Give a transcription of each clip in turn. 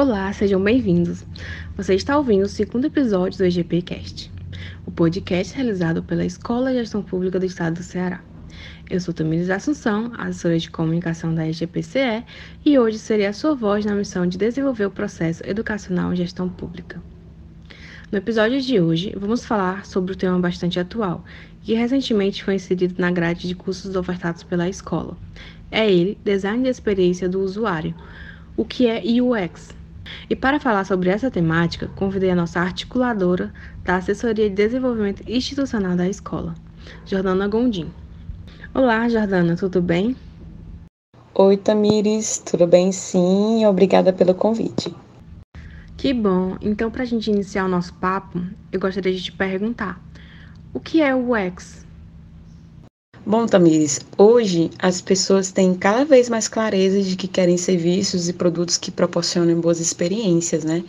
Olá, sejam bem-vindos. Você está ouvindo o segundo episódio do EGPcast, o podcast realizado pela Escola de Gestão Pública do Estado do Ceará. Eu sou Tamires Assunção, assessora de comunicação da EGPCE, e hoje serei a sua voz na missão de desenvolver o processo educacional em gestão pública. No episódio de hoje, vamos falar sobre um tema bastante atual, que recentemente foi inserido na grade de cursos ofertados pela escola. É ele, Design de Experiência do Usuário, o que é UX, e para falar sobre essa temática, convidei a nossa articuladora da Assessoria de Desenvolvimento Institucional da Escola, Jordana Gondim. Olá, Jordana, tudo bem? Oi, Tamires, tudo bem sim? Obrigada pelo convite. Que bom! Então, para a gente iniciar o nosso papo, eu gostaria de te perguntar: o que é o UX? Bom, Tamires, hoje as pessoas têm cada vez mais clareza de que querem serviços e produtos que proporcionem boas experiências, né?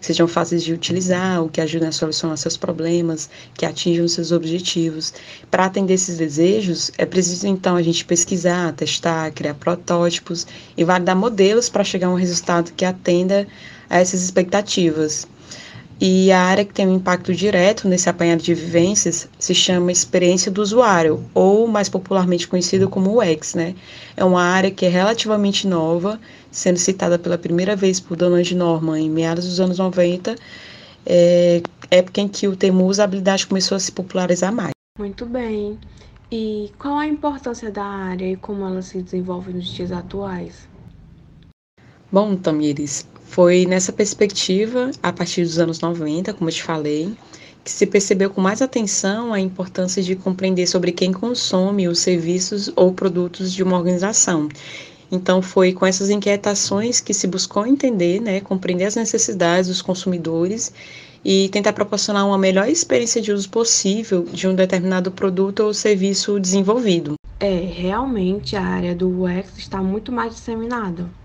Que sejam fáceis de utilizar, ou que ajudem a solucionar seus problemas, que atinjam seus objetivos. Para atender esses desejos, é preciso então a gente pesquisar, testar, criar protótipos e validar modelos para chegar a um resultado que atenda a essas expectativas. E a área que tem um impacto direto nesse apanhado de vivências se chama experiência do usuário, ou mais popularmente conhecido como UX, né? É uma área que é relativamente nova, sendo citada pela primeira vez por Donald Norman em meados dos anos 90, é, época em que o termo usabilidade começou a se popularizar mais. Muito bem. E qual a importância da área e como ela se desenvolve nos dias atuais? Bom, Tamires, foi nessa perspectiva, a partir dos anos 90, como eu te falei, que se percebeu com mais atenção a importância de compreender sobre quem consome os serviços ou produtos de uma organização. Então, foi com essas inquietações que se buscou entender, né, compreender as necessidades dos consumidores e tentar proporcionar uma melhor experiência de uso possível de um determinado produto ou serviço desenvolvido. É, realmente a área do UX está muito mais disseminada.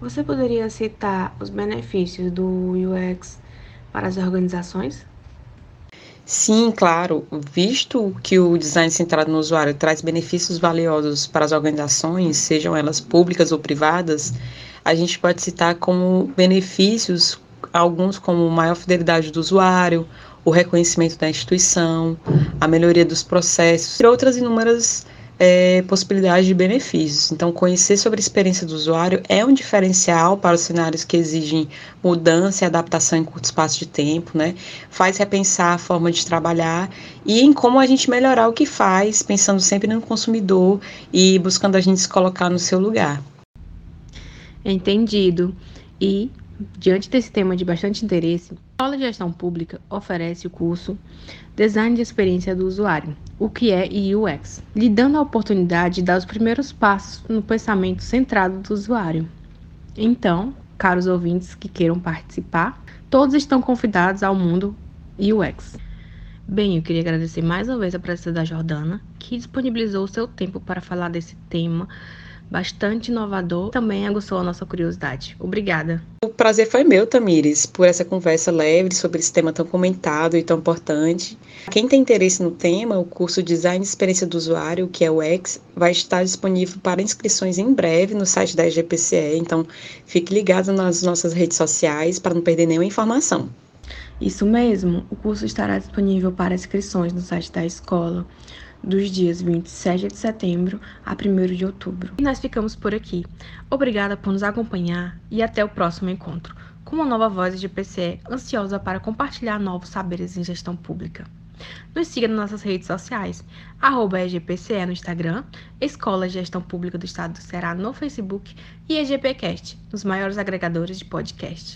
Você poderia citar os benefícios do UX para as organizações? Sim, claro. Visto que o design centrado no usuário traz benefícios valiosos para as organizações, sejam elas públicas ou privadas, a gente pode citar como benefícios alguns como maior fidelidade do usuário, o reconhecimento da instituição, a melhoria dos processos e outras inúmeras é, de benefícios. Então, conhecer sobre a experiência do usuário é um diferencial para os cenários que exigem mudança e adaptação em curto espaço de tempo, né? Faz repensar a forma de trabalhar e em como a gente melhorar o que faz, pensando sempre no consumidor e buscando a gente se colocar no seu lugar. Entendido. E Diante desse tema de bastante interesse, a Escola de Gestão Pública oferece o curso Design de Experiência do Usuário, o que é UX, lhe dando a oportunidade de dar os primeiros passos no pensamento centrado do usuário. Então, caros ouvintes que queiram participar, todos estão convidados ao mundo UX. Bem, eu queria agradecer mais uma vez a presença da Jordana, que disponibilizou o seu tempo para falar desse tema bastante inovador, também aguçou a nossa curiosidade. Obrigada. O prazer foi meu, Tamires, por essa conversa leve sobre esse tema tão comentado e tão importante. Quem tem interesse no tema, o curso Design e Experiência do Usuário, que é o X, vai estar disponível para inscrições em breve no site da EGPCE, então fique ligado nas nossas redes sociais para não perder nenhuma informação. Isso mesmo, o curso estará disponível para inscrições no site da escola dos dias 27 de setembro a 1 de outubro. E nós ficamos por aqui. Obrigada por nos acompanhar e até o próximo encontro, com uma nova voz de PCE ansiosa para compartilhar novos saberes em gestão pública. Nos siga nas nossas redes sociais, arroba EGPCE no Instagram, Escola de Gestão Pública do Estado do Ceará no Facebook e EGPcast, nos maiores agregadores de podcast.